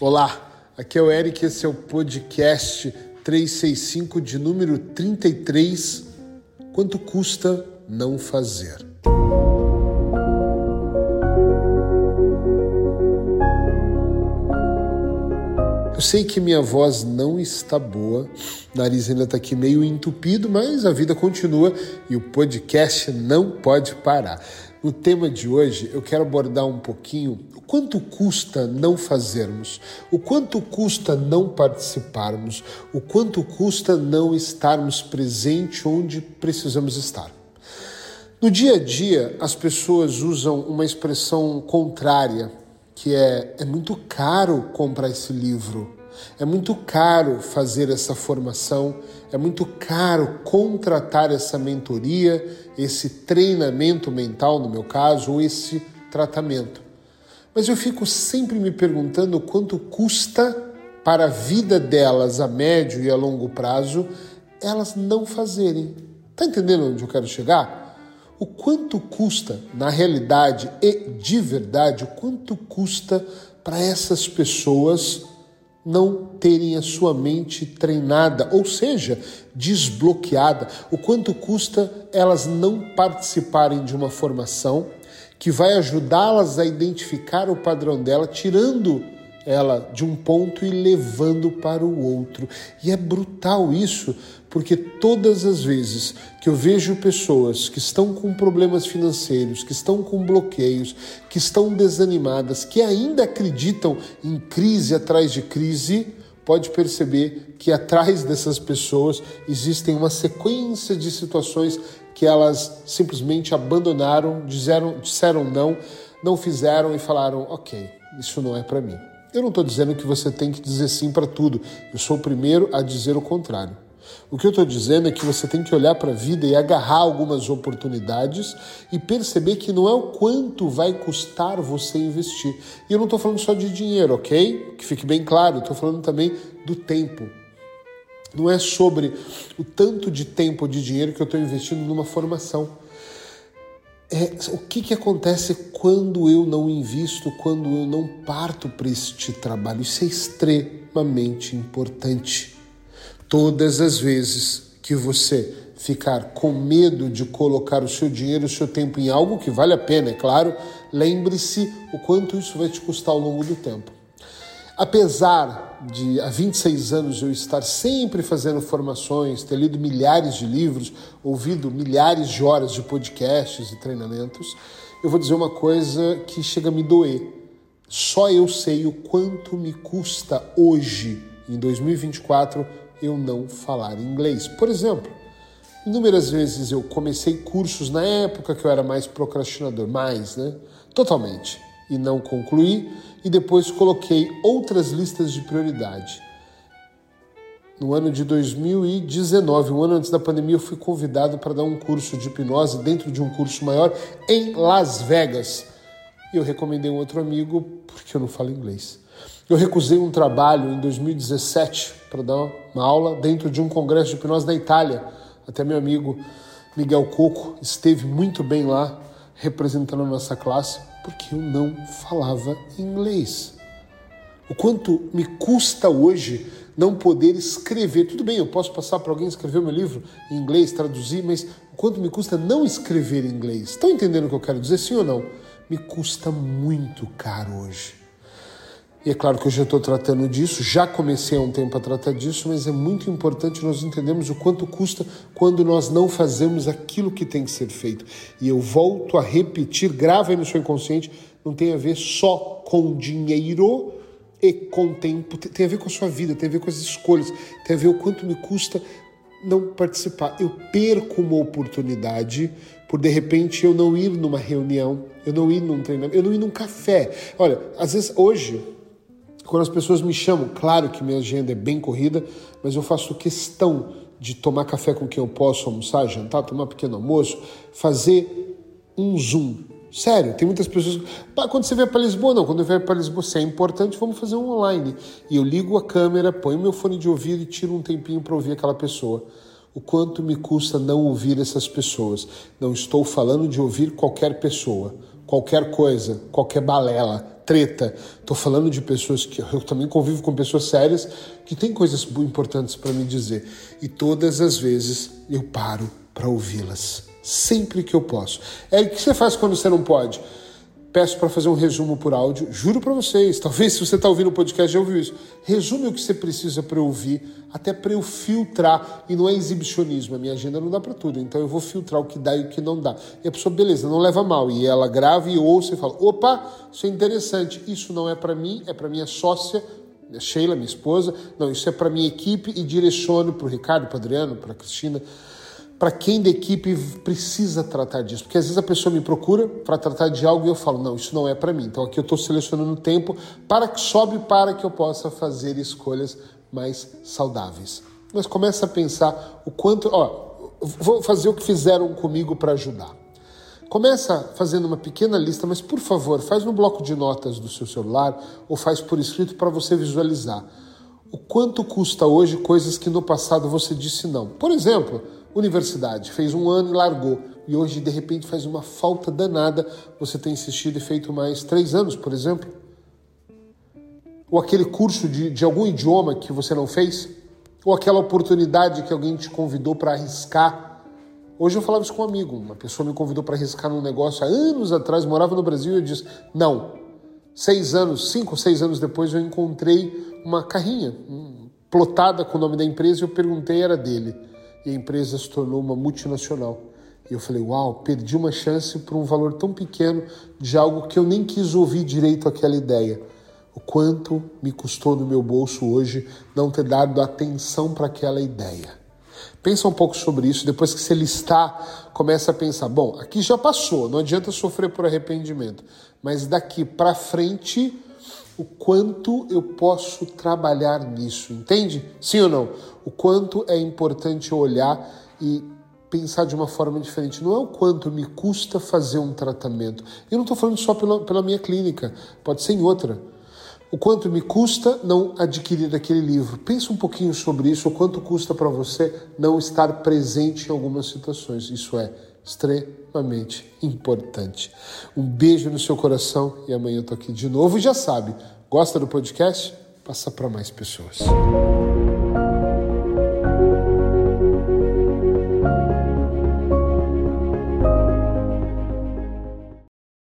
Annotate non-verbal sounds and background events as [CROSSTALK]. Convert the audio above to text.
Olá, aqui é o Eric, esse é o podcast 365 de número 33. Quanto custa não fazer? Eu sei que minha voz não está boa, o nariz ainda está aqui meio entupido, mas a vida continua e o podcast não pode parar. No tema de hoje, eu quero abordar um pouquinho o quanto custa não fazermos, o quanto custa não participarmos, o quanto custa não estarmos presentes onde precisamos estar. No dia a dia, as pessoas usam uma expressão contrária, que é: é muito caro comprar esse livro, é muito caro fazer essa formação, é muito caro contratar essa mentoria, esse treinamento mental, no meu caso, ou esse tratamento. Mas eu fico sempre me perguntando quanto custa para a vida delas a médio e a longo prazo elas não fazerem. Tá entendendo onde eu quero chegar? O quanto custa, na realidade e de verdade, o quanto custa para essas pessoas não terem a sua mente treinada, ou seja, desbloqueada. O quanto custa elas não participarem de uma formação que vai ajudá-las a identificar o padrão dela, tirando ela de um ponto e levando para o outro. E é brutal isso, porque todas as vezes que eu vejo pessoas que estão com problemas financeiros, que estão com bloqueios, que estão desanimadas, que ainda acreditam em crise atrás de crise, pode perceber que atrás dessas pessoas existem uma sequência de situações que elas simplesmente abandonaram, disseram, disseram não, não fizeram e falaram: ok, isso não é para mim. Eu não estou dizendo que você tem que dizer sim para tudo. Eu sou o primeiro a dizer o contrário. O que eu estou dizendo é que você tem que olhar para a vida e agarrar algumas oportunidades e perceber que não é o quanto vai custar você investir. E eu não estou falando só de dinheiro, ok? Que fique bem claro, estou falando também do tempo. Não é sobre o tanto de tempo ou de dinheiro que eu estou investindo numa formação é o que, que acontece quando eu não invisto, quando eu não parto para este trabalho. Isso é extremamente importante. Todas as vezes que você ficar com medo de colocar o seu dinheiro, o seu tempo em algo que vale a pena, é claro, lembre-se o quanto isso vai te custar ao longo do tempo. Apesar de há 26 anos eu estar sempre fazendo formações, ter lido milhares de livros, ouvido milhares de horas de podcasts e treinamentos, eu vou dizer uma coisa que chega a me doer. Só eu sei o quanto me custa hoje, em 2024, eu não falar inglês. Por exemplo, inúmeras vezes eu comecei cursos na época que eu era mais procrastinador, mais, né? Totalmente e não concluí, e depois coloquei outras listas de prioridade. No ano de 2019, um ano antes da pandemia, eu fui convidado para dar um curso de hipnose dentro de um curso maior em Las Vegas. E eu recomendei um outro amigo porque eu não falo inglês. Eu recusei um trabalho em 2017 para dar uma aula dentro de um congresso de hipnose na Itália. Até meu amigo Miguel Coco esteve muito bem lá representando a nossa classe porque eu não falava inglês. O quanto me custa hoje não poder escrever. Tudo bem, eu posso passar para alguém escrever meu livro em inglês, traduzir, mas o quanto me custa não escrever em inglês. Estão entendendo o que eu quero dizer, sim ou não? Me custa muito caro hoje. E é claro que eu já estou tratando disso, já comecei há um tempo a tratar disso, mas é muito importante nós entendermos o quanto custa quando nós não fazemos aquilo que tem que ser feito. E eu volto a repetir, grava aí no seu inconsciente, não tem a ver só com dinheiro e com tempo, tem a ver com a sua vida, tem a ver com as escolhas, tem a ver o quanto me custa não participar. Eu perco uma oportunidade por de repente eu não ir numa reunião, eu não ir num treinamento, eu não ir num café. Olha, às vezes hoje quando as pessoas me chamam, claro que minha agenda é bem corrida, mas eu faço questão de tomar café com quem eu posso almoçar, jantar, tomar um pequeno almoço, fazer um Zoom. Sério, tem muitas pessoas. Quando você vier para Lisboa, não. Quando eu vier para Lisboa, se é importante, vamos fazer um online. E eu ligo a câmera, ponho meu fone de ouvido e tiro um tempinho para ouvir aquela pessoa. O quanto me custa não ouvir essas pessoas. Não estou falando de ouvir qualquer pessoa, qualquer coisa, qualquer balela treta. Estou falando de pessoas que eu também convivo com pessoas sérias que têm coisas importantes para me dizer. E todas as vezes eu paro para ouvi-las. Sempre que eu posso. É o que você faz quando você não pode? Peço para fazer um resumo por áudio. Juro para vocês, [LAUGHS] talvez se você está ouvindo o podcast já ouviu isso. Resume o que você precisa para eu ouvir, até para eu filtrar. E não é exibicionismo, a minha agenda não dá para tudo. Então eu vou filtrar o que dá e o que não dá. E a pessoa, beleza, não leva mal. E ela grava e ouça e fala: opa, isso é interessante. Isso não é para mim, é para minha sócia. Sheila, minha esposa, não, isso é para minha equipe e direciono para o Ricardo, para Adriano, para Cristina para quem da equipe precisa tratar disso. Porque às vezes a pessoa me procura para tratar de algo e eu falo, não, isso não é para mim. Então aqui eu estou selecionando tempo para que sobe para que eu possa fazer escolhas mais saudáveis. Mas começa a pensar o quanto, ó, vou fazer o que fizeram comigo para ajudar. Começa fazendo uma pequena lista, mas por favor, faz no bloco de notas do seu celular ou faz por escrito para você visualizar. O quanto custa hoje coisas que no passado você disse não. Por exemplo, Universidade, fez um ano e largou. E hoje, de repente, faz uma falta danada você ter insistido e feito mais três anos, por exemplo. Ou aquele curso de, de algum idioma que você não fez. Ou aquela oportunidade que alguém te convidou para arriscar. Hoje eu falava isso com um amigo. Uma pessoa me convidou para arriscar num negócio há anos atrás, morava no Brasil, e eu disse: não. Seis anos, cinco seis anos depois, eu encontrei uma carrinha um, plotada com o nome da empresa e eu perguntei, era dele e a empresa se tornou uma multinacional. E eu falei, uau, perdi uma chance por um valor tão pequeno de algo que eu nem quis ouvir direito aquela ideia. O quanto me custou no meu bolso hoje não ter dado atenção para aquela ideia. Pensa um pouco sobre isso, depois que você listar, começa a pensar, bom, aqui já passou, não adianta sofrer por arrependimento, mas daqui para frente o quanto eu posso trabalhar nisso, entende? Sim ou não? O quanto é importante olhar e pensar de uma forma diferente. Não é o quanto me custa fazer um tratamento. Eu não estou falando só pela, pela minha clínica, pode ser em outra. O quanto me custa não adquirir aquele livro. Pensa um pouquinho sobre isso, o quanto custa para você não estar presente em algumas situações. Isso é extremamente importante. Um beijo no seu coração e amanhã eu tô aqui de novo. E já sabe, gosta do podcast? Passa para mais pessoas.